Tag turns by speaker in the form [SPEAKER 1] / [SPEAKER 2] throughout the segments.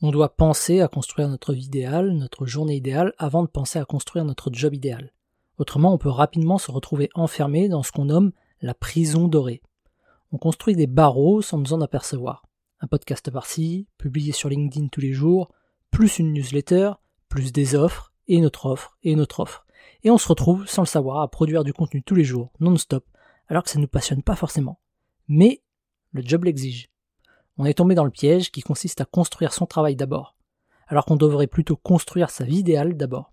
[SPEAKER 1] On doit penser à construire notre vie idéale, notre journée idéale, avant de penser à construire notre job idéal. Autrement, on peut rapidement se retrouver enfermé dans ce qu'on nomme la prison dorée. On construit des barreaux sans nous en apercevoir. Un podcast par-ci, publié sur LinkedIn tous les jours, plus une newsletter, plus des offres, et une autre offre, et une autre offre. Et on se retrouve, sans le savoir, à produire du contenu tous les jours, non-stop, alors que ça ne nous passionne pas forcément. Mais le job l'exige. On est tombé dans le piège qui consiste à construire son travail d'abord, alors qu'on devrait plutôt construire sa vie idéale d'abord.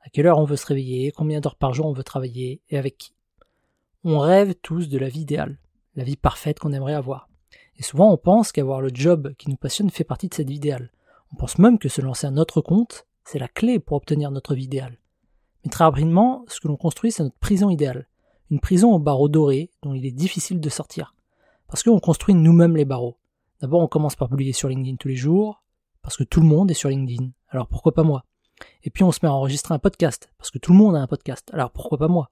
[SPEAKER 1] À quelle heure on veut se réveiller, combien d'heures par jour on veut travailler, et avec qui? On rêve tous de la vie idéale, la vie parfaite qu'on aimerait avoir. Et souvent on pense qu'avoir le job qui nous passionne fait partie de cette vie idéale. On pense même que se lancer à notre compte, c'est la clé pour obtenir notre vie idéale. Mais très rapidement, ce que l'on construit, c'est notre prison idéale. Une prison aux barreaux dorés dont il est difficile de sortir. Parce qu'on construit nous-mêmes les barreaux. D'abord, on commence par publier sur LinkedIn tous les jours, parce que tout le monde est sur LinkedIn. Alors pourquoi pas moi? Et puis on se met à enregistrer un podcast, parce que tout le monde a un podcast. Alors pourquoi pas moi?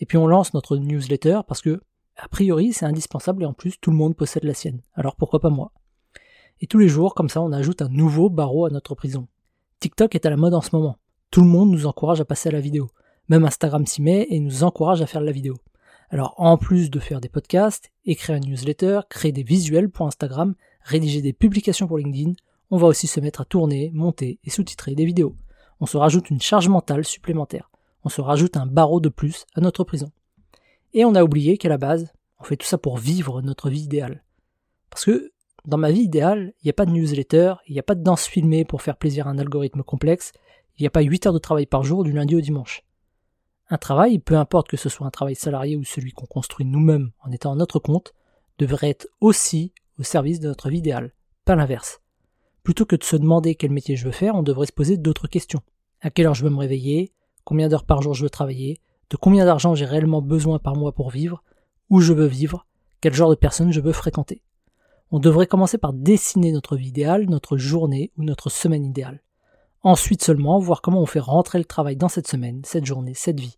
[SPEAKER 1] Et puis on lance notre newsletter, parce que, a priori, c'est indispensable et en plus, tout le monde possède la sienne. Alors pourquoi pas moi? Et tous les jours, comme ça, on ajoute un nouveau barreau à notre prison. TikTok est à la mode en ce moment. Tout le monde nous encourage à passer à la vidéo. Même Instagram s'y met et nous encourage à faire de la vidéo. Alors en plus de faire des podcasts, écrire une newsletter, créer des visuels pour Instagram, rédiger des publications pour LinkedIn, on va aussi se mettre à tourner, monter et sous-titrer des vidéos. On se rajoute une charge mentale supplémentaire. On se rajoute un barreau de plus à notre prison. Et on a oublié qu'à la base, on fait tout ça pour vivre notre vie idéale. Parce que dans ma vie idéale, il n'y a pas de newsletter, il n'y a pas de danse filmée pour faire plaisir à un algorithme complexe, il n'y a pas 8 heures de travail par jour du lundi au dimanche. Un travail, peu importe que ce soit un travail salarié ou celui qu'on construit nous-mêmes en étant à notre compte, devrait être aussi au service de notre vie idéale, pas l'inverse. Plutôt que de se demander quel métier je veux faire, on devrait se poser d'autres questions. À quelle heure je veux me réveiller, combien d'heures par jour je veux travailler, de combien d'argent j'ai réellement besoin par mois pour vivre, où je veux vivre, quel genre de personnes je veux fréquenter? On devrait commencer par dessiner notre vie idéale, notre journée ou notre semaine idéale. Ensuite seulement, voir comment on fait rentrer le travail dans cette semaine, cette journée, cette vie.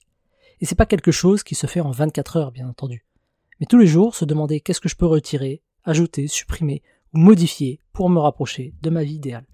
[SPEAKER 1] Et c'est pas quelque chose qui se fait en 24 heures, bien entendu. Mais tous les jours, se demander qu'est-ce que je peux retirer, ajouter, supprimer ou modifier pour me rapprocher de ma vie idéale.